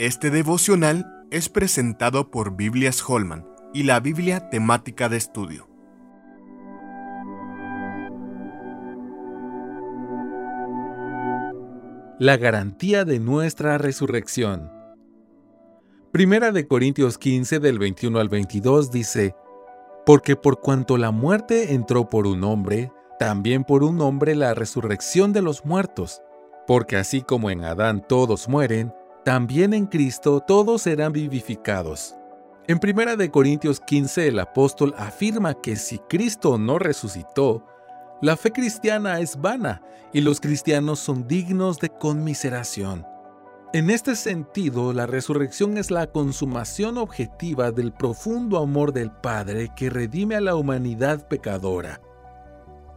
Este devocional es presentado por Biblias Holman y la Biblia temática de estudio. La garantía de nuestra resurrección. Primera de Corintios 15 del 21 al 22 dice, Porque por cuanto la muerte entró por un hombre, también por un hombre la resurrección de los muertos. Porque así como en Adán todos mueren, también en Cristo todos serán vivificados. En 1 Corintios 15 el apóstol afirma que si Cristo no resucitó, la fe cristiana es vana y los cristianos son dignos de conmiseración. En este sentido, la resurrección es la consumación objetiva del profundo amor del Padre que redime a la humanidad pecadora.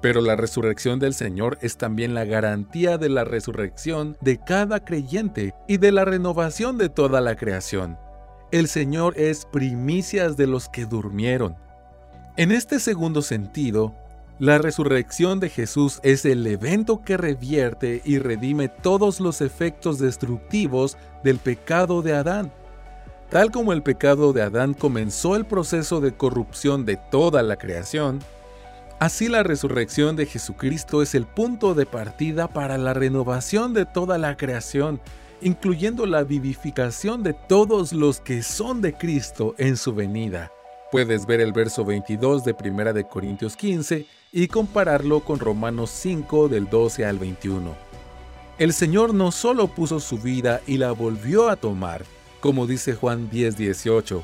Pero la resurrección del Señor es también la garantía de la resurrección de cada creyente y de la renovación de toda la creación. El Señor es primicias de los que durmieron. En este segundo sentido, la resurrección de Jesús es el evento que revierte y redime todos los efectos destructivos del pecado de Adán. Tal como el pecado de Adán comenzó el proceso de corrupción de toda la creación, Así la resurrección de Jesucristo es el punto de partida para la renovación de toda la creación, incluyendo la vivificación de todos los que son de Cristo en su venida. Puedes ver el verso 22 de 1 de Corintios 15 y compararlo con Romanos 5 del 12 al 21. El Señor no solo puso su vida y la volvió a tomar, como dice Juan 10, 18,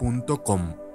www.radiomaría.com.